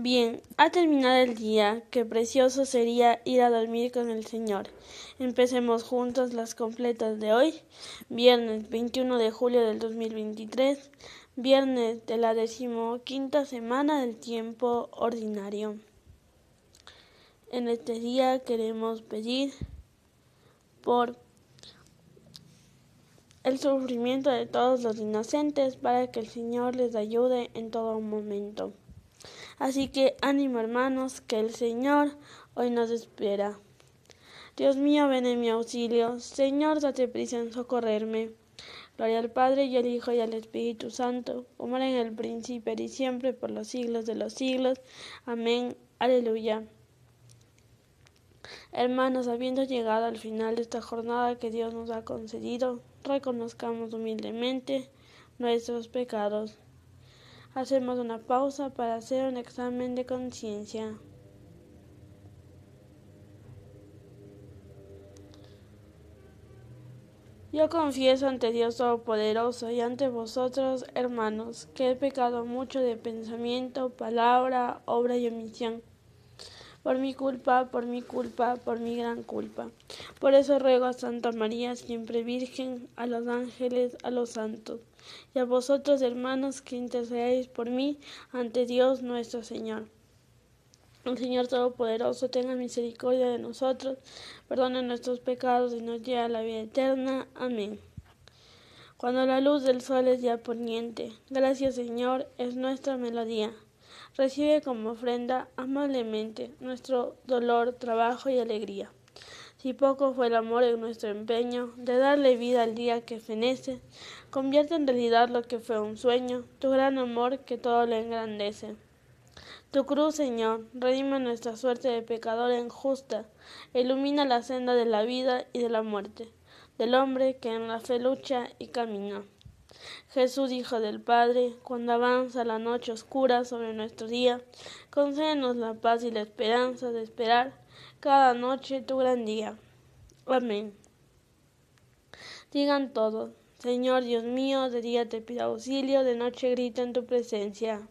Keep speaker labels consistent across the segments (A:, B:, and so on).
A: Bien, ha terminado el día, qué precioso sería ir a dormir con el Señor. Empecemos juntos las completas de hoy, viernes 21 de julio del 2023, viernes de la decimoquinta semana del tiempo ordinario. En este día queremos pedir por el sufrimiento de todos los inocentes para que el Señor les ayude en todo momento. Así que ánimo hermanos, que el Señor hoy nos espera. Dios mío, ven en mi auxilio. Señor, date prisa en socorrerme. Gloria al Padre y al Hijo y al Espíritu Santo, como era en el principio y siempre, por los siglos de los siglos. Amén. Aleluya. Hermanos, habiendo llegado al final de esta jornada que Dios nos ha concedido, reconozcamos humildemente nuestros pecados. Hacemos una pausa para hacer un examen de conciencia. Yo confieso ante Dios Todopoderoso y ante vosotros, hermanos, que he pecado mucho de pensamiento, palabra, obra y omisión por mi culpa, por mi culpa, por mi gran culpa. Por eso ruego a Santa María, siempre Virgen, a los ángeles, a los santos, y a vosotros, hermanos, que intercedáis por mí ante Dios nuestro Señor. El Señor Todopoderoso tenga misericordia de nosotros, perdone nuestros pecados y nos lleve a la vida eterna. Amén. Cuando la luz del sol es ya poniente, gracias Señor, es nuestra melodía. Recibe como ofrenda amablemente nuestro dolor, trabajo y alegría. Si poco fue el amor en nuestro empeño de darle vida al día que fenece, convierte en realidad lo que fue un sueño, tu gran amor que todo lo engrandece. Tu cruz, Señor, redime nuestra suerte de pecador injusta, ilumina la senda de la vida y de la muerte, del hombre que en la fe lucha y camina. Jesús, Hijo del Padre, cuando avanza la noche oscura sobre nuestro día, concédenos la paz y la esperanza de esperar cada noche tu gran día. Amén. Digan todos, Señor Dios mío, de día te pido auxilio, de noche grito en tu presencia.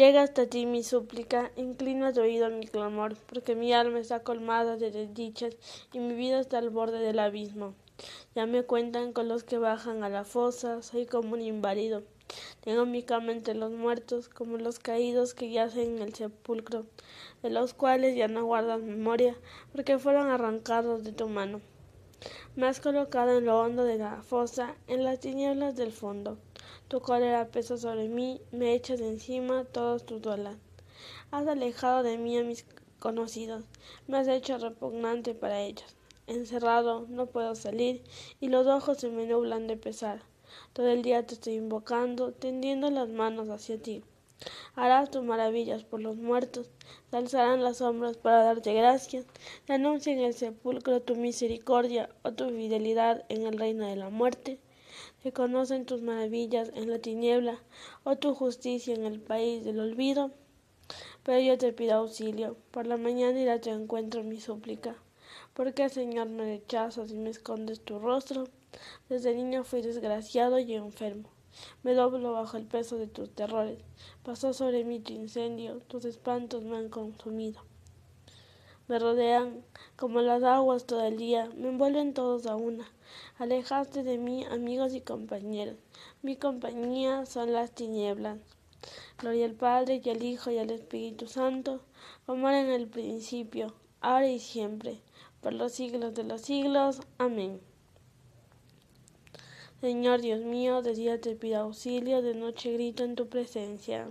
A: Llega hasta ti mi súplica, inclina tu oído a mi clamor, porque mi alma está colmada de desdichas y mi vida está al borde del abismo. Ya me cuentan con los que bajan a la fosa, soy como un inválido. Tengo mi cama entre los muertos, como los caídos que yacen en el sepulcro, de los cuales ya no guardas memoria, porque fueron arrancados de tu mano. Me has colocado en lo hondo de la fosa, en las tinieblas del fondo. Tu cólera pesa sobre mí, me echas encima todos tus dolas. Has alejado de mí a mis conocidos, me has hecho repugnante para ellos. Encerrado, no puedo salir, y los ojos se me nublan de pesar. Todo el día te estoy invocando, tendiendo las manos hacia ti. Harás tus maravillas por los muertos, te alzarán las sombras para darte gracias, te anuncian en el sepulcro tu misericordia o tu fidelidad en el reino de la muerte. Se conocen tus maravillas en la tiniebla o tu justicia en el país del olvido. Pero yo te pido auxilio, por la mañana irá a tu encuentro mi súplica. ¿Por qué, Señor, me rechazas y me escondes tu rostro? Desde niño fui desgraciado y enfermo. Me doblo bajo el peso de tus terrores. Pasó sobre mí tu incendio, tus espantos me han consumido. Me rodean como las aguas todo el día, me envuelven todos a una. Alejaste de mí, amigos y compañeros. Mi compañía son las tinieblas. Gloria al Padre y al Hijo y al Espíritu Santo, como era en el principio, ahora y siempre, por los siglos de los siglos. Amén. Señor Dios mío, de día te pido auxilio, de noche grito en tu presencia.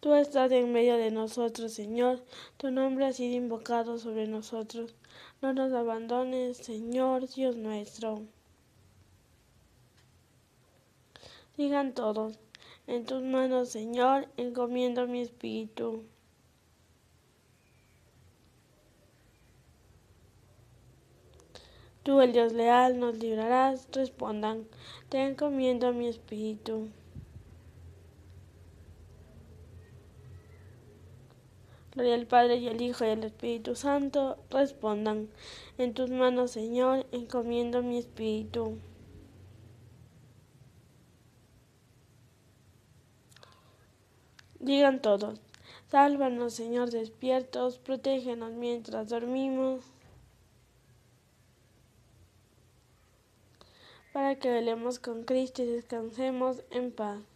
A: Tú estás en medio de nosotros, Señor, tu nombre ha sido invocado sobre nosotros. No nos abandones, Señor Dios nuestro. Digan todos, en tus manos, Señor, encomiendo mi espíritu. Tú, el Dios leal, nos librarás. Respondan, te encomiendo mi espíritu. Gloria al Padre y al Hijo y al Espíritu Santo. Respondan. En tus manos, Señor, encomiendo mi espíritu. Digan todos. Sálvanos, Señor, despiertos, protégenos mientras dormimos, para que velemos con Cristo y descansemos en paz.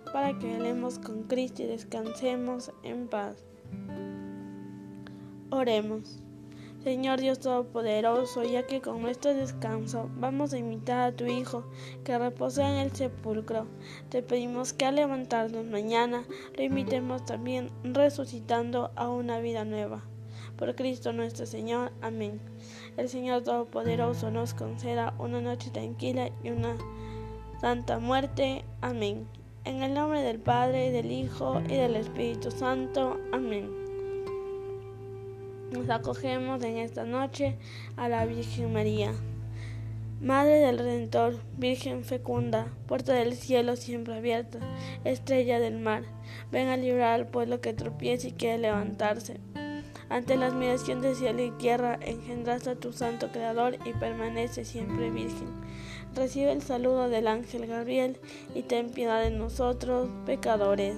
A: para que velemos con Cristo y descansemos en paz. Oremos. Señor Dios Todopoderoso, ya que con nuestro descanso vamos a imitar a tu Hijo que reposa en el sepulcro, te pedimos que al levantarnos mañana lo imitemos también resucitando a una vida nueva. Por Cristo nuestro Señor. Amén. El Señor Todopoderoso nos conceda una noche tranquila y una santa muerte. Amén. En el nombre del Padre, del Hijo y del Espíritu Santo. Amén. Nos acogemos en esta noche a la Virgen María. Madre del Redentor, Virgen fecunda, puerta del cielo siempre abierta, estrella del mar, ven a librar al pueblo que tropieza y quiere levantarse. Ante la admiración de cielo y tierra, engendraste a tu santo Creador y permanece siempre virgen. Recibe el saludo del ángel Gabriel y ten piedad de nosotros, pecadores.